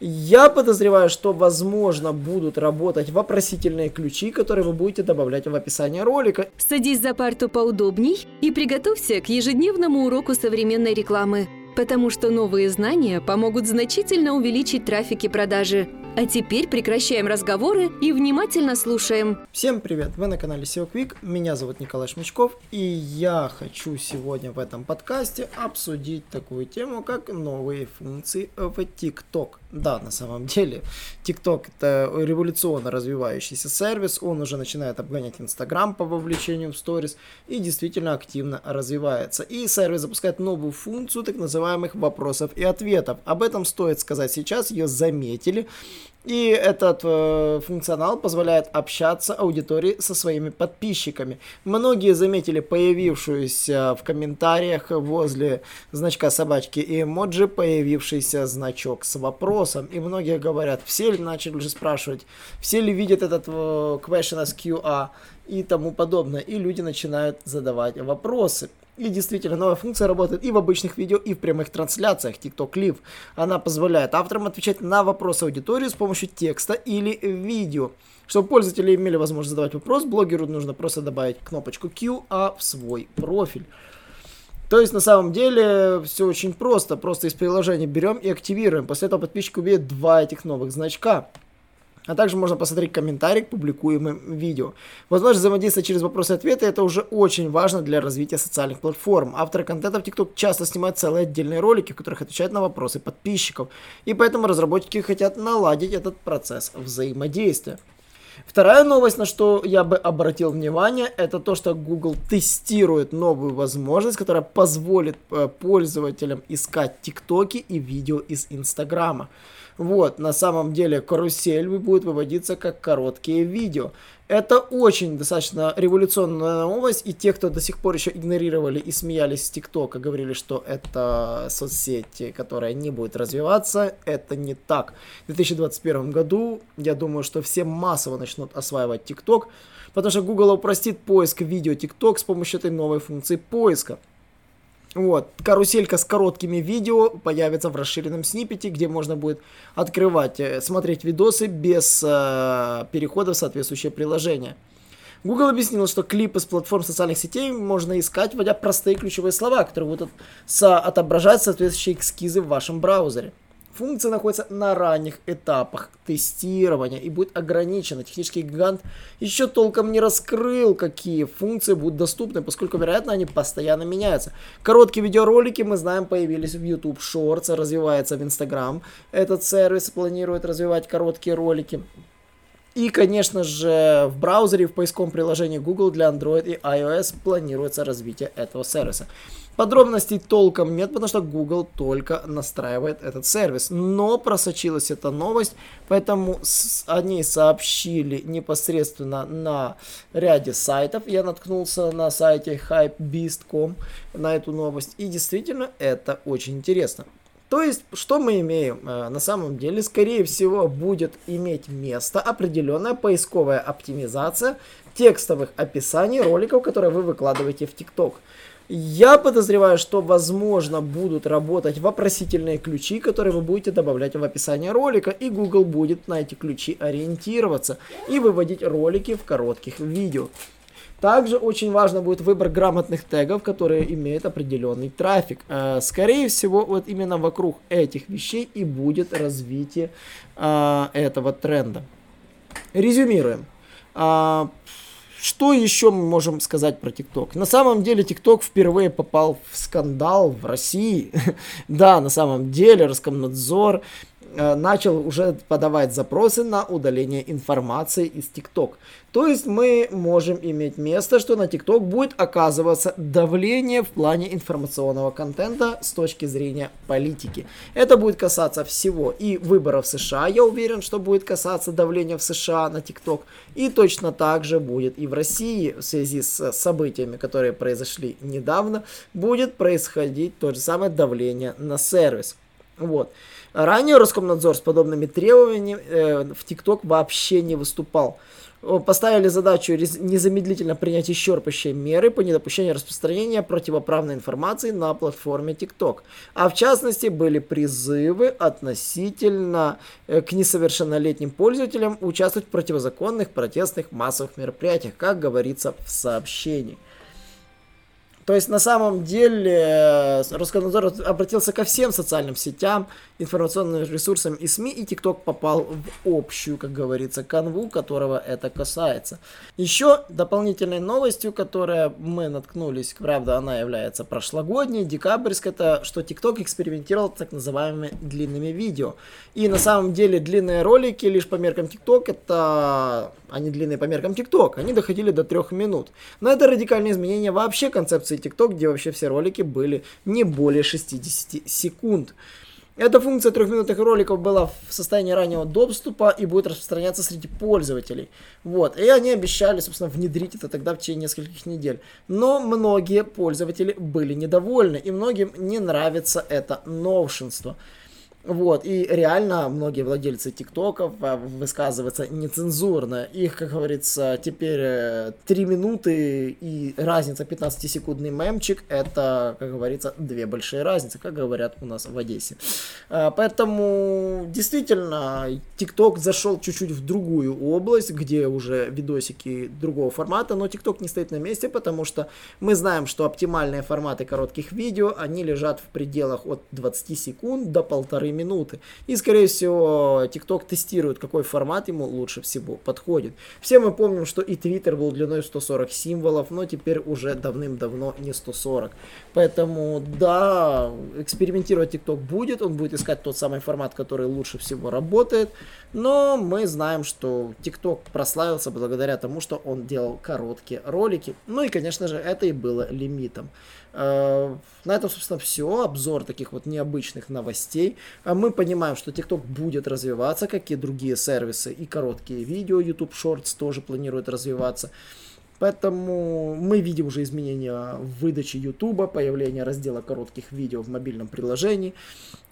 Я подозреваю, что, возможно, будут работать вопросительные ключи, которые вы будете добавлять в описание ролика. Садись за парту поудобней и приготовься к ежедневному уроку современной рекламы, потому что новые знания помогут значительно увеличить трафик и продажи. А теперь прекращаем разговоры и внимательно слушаем. Всем привет! Вы на канале SEO Quick, меня зовут Николай Шмычков, и я хочу сегодня в этом подкасте обсудить такую тему, как новые функции в TikTok. Да, на самом деле, TikTok это революционно развивающийся сервис, он уже начинает обгонять Instagram по вовлечению в сторис и действительно активно развивается. И сервис запускает новую функцию так называемых вопросов и ответов. Об этом стоит сказать сейчас, ее заметили. И этот э, функционал позволяет общаться аудитории со своими подписчиками. Многие заметили появившуюся в комментариях возле значка собачки и эмоджи появившийся значок с вопросом. И многие говорят, все ли начали уже спрашивать, все ли видят этот э, question as QA и тому подобное. И люди начинают задавать вопросы. И действительно, новая функция работает и в обычных видео, и в прямых трансляциях TikTok Live. Она позволяет авторам отвечать на вопросы аудитории с помощью текста или видео. Чтобы пользователи имели возможность задавать вопрос, блогеру нужно просто добавить кнопочку QA в свой профиль. То есть на самом деле все очень просто. Просто из приложения берем и активируем. После этого подписчик увидит два этих новых значка. А также можно посмотреть комментарий к публикуемым видео. Возможность взаимодействия через вопросы и ответы это уже очень важно для развития социальных платформ. Авторы контента в TikTok часто снимают целые отдельные ролики, в которых отвечают на вопросы подписчиков. И поэтому разработчики хотят наладить этот процесс взаимодействия. Вторая новость, на что я бы обратил внимание, это то, что Google тестирует новую возможность, которая позволит э, пользователям искать ТикТоки и видео из Инстаграма. Вот, на самом деле карусель будет выводиться как короткие видео. Это очень достаточно революционная новость, и те, кто до сих пор еще игнорировали и смеялись с ТикТока, говорили, что это соцсети, которая не будет развиваться, это не так. В 2021 году, я думаю, что все массово начнут осваивать ТикТок, потому что Google упростит поиск видео ТикТок с помощью этой новой функции поиска. Вот, каруселька с короткими видео появится в расширенном снипете, где можно будет открывать, э, смотреть видосы без э, перехода в соответствующее приложение. Google объяснил, что клипы с платформ социальных сетей можно искать, вводя простые ключевые слова, которые будут отображать соответствующие эскизы в вашем браузере. Функция находится на ранних этапах тестирования и будет ограничена. Технический гигант еще толком не раскрыл, какие функции будут доступны, поскольку, вероятно, они постоянно меняются. Короткие видеоролики, мы знаем, появились в YouTube Shorts, развивается в Instagram. Этот сервис планирует развивать короткие ролики. И, конечно же, в браузере, в поисковом приложении Google для Android и iOS планируется развитие этого сервиса. Подробностей толком нет, потому что Google только настраивает этот сервис. Но просочилась эта новость, поэтому они сообщили непосредственно на ряде сайтов. Я наткнулся на сайте hypebeast.com на эту новость. И действительно это очень интересно. То есть, что мы имеем? Э, на самом деле, скорее всего, будет иметь место определенная поисковая оптимизация текстовых описаний роликов, которые вы выкладываете в TikTok. Я подозреваю, что, возможно, будут работать вопросительные ключи, которые вы будете добавлять в описание ролика, и Google будет на эти ключи ориентироваться и выводить ролики в коротких видео. Также очень важно будет выбор грамотных тегов, которые имеют определенный трафик. Э, скорее всего, вот именно вокруг этих вещей и будет развитие э, этого тренда. Резюмируем. А, что еще мы можем сказать про ТикТок? На самом деле ТикТок впервые попал в скандал в России. да, на самом деле Роскомнадзор начал уже подавать запросы на удаление информации из TikTok. То есть мы можем иметь место, что на TikTok будет оказываться давление в плане информационного контента с точки зрения политики. Это будет касаться всего и выборов в США, я уверен, что будет касаться давления в США на TikTok. И точно так же будет и в России в связи с событиями, которые произошли недавно, будет происходить то же самое давление на сервис. Вот. Ранее Роскомнадзор с подобными требованиями э, в ТикТок вообще не выступал поставили задачу незамедлительно принять исчерпывающие меры по недопущению распространения противоправной информации на платформе TikTok. А в частности были призывы относительно э, к несовершеннолетним пользователям участвовать в противозаконных протестных массовых мероприятиях, как говорится в сообщении. То есть на самом деле э, Роскомнадзор обратился ко всем социальным сетям, информационным ресурсам и СМИ, и ТикТок попал в общую, как говорится, канву, которого это касается. Еще дополнительной новостью, которая мы наткнулись, правда, она является прошлогодней, декабрьской, это что ТикТок экспериментировал с так называемыми длинными видео. И на самом деле длинные ролики лишь по меркам ТикТок, это они длинные по меркам ТикТок, они доходили до трех минут. Но это радикальное изменение вообще концепции TikTok, где вообще все ролики были не более 60 секунд. Эта функция трехминутных роликов была в состоянии раннего доступа и будет распространяться среди пользователей. Вот. И они обещали, собственно, внедрить это тогда в течение нескольких недель. Но многие пользователи были недовольны, и многим не нравится это новшинство. Вот, и реально многие владельцы тиктоков а, высказываются нецензурно. Их, как говорится, теперь 3 э, минуты и разница 15-секундный мемчик, это, как говорится, две большие разницы, как говорят у нас в Одессе. А, поэтому, действительно, тикток зашел чуть-чуть в другую область, где уже видосики другого формата, но тикток не стоит на месте, потому что мы знаем, что оптимальные форматы коротких видео, они лежат в пределах от 20 секунд до полторы минуты. И, скорее всего, TikTok тестирует, какой формат ему лучше всего подходит. Все мы помним, что и Twitter был длиной 140 символов, но теперь уже давным-давно не 140. Поэтому, да, экспериментировать TikTok будет, он будет искать тот самый формат, который лучше всего работает, но мы знаем, что TikTok прославился благодаря тому, что он делал короткие ролики. Ну и, конечно же, это и было лимитом. Э, на этом, собственно, все. Обзор таких вот необычных новостей. А мы понимаем, что TikTok будет развиваться, как и другие сервисы. И короткие видео, YouTube Shorts тоже планирует развиваться. Поэтому мы видим уже изменения в выдаче YouTube, появление раздела коротких видео в мобильном приложении.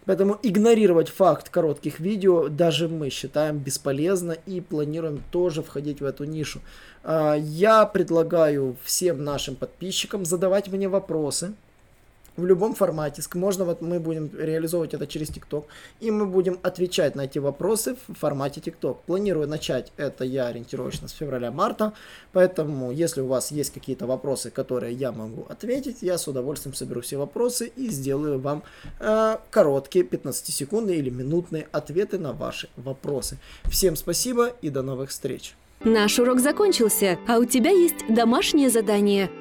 Поэтому игнорировать факт коротких видео даже мы считаем бесполезно и планируем тоже входить в эту нишу. А, я предлагаю всем нашим подписчикам задавать мне вопросы в любом формате. Можно вот мы будем реализовывать это через ТикТок, и мы будем отвечать на эти вопросы в формате ТикТок. Планирую начать это я ориентировочно с февраля-марта, поэтому если у вас есть какие-то вопросы, которые я могу ответить, я с удовольствием соберу все вопросы и сделаю вам э, короткие 15-секундные или минутные ответы на ваши вопросы. Всем спасибо и до новых встреч! Наш урок закончился, а у тебя есть домашнее задание –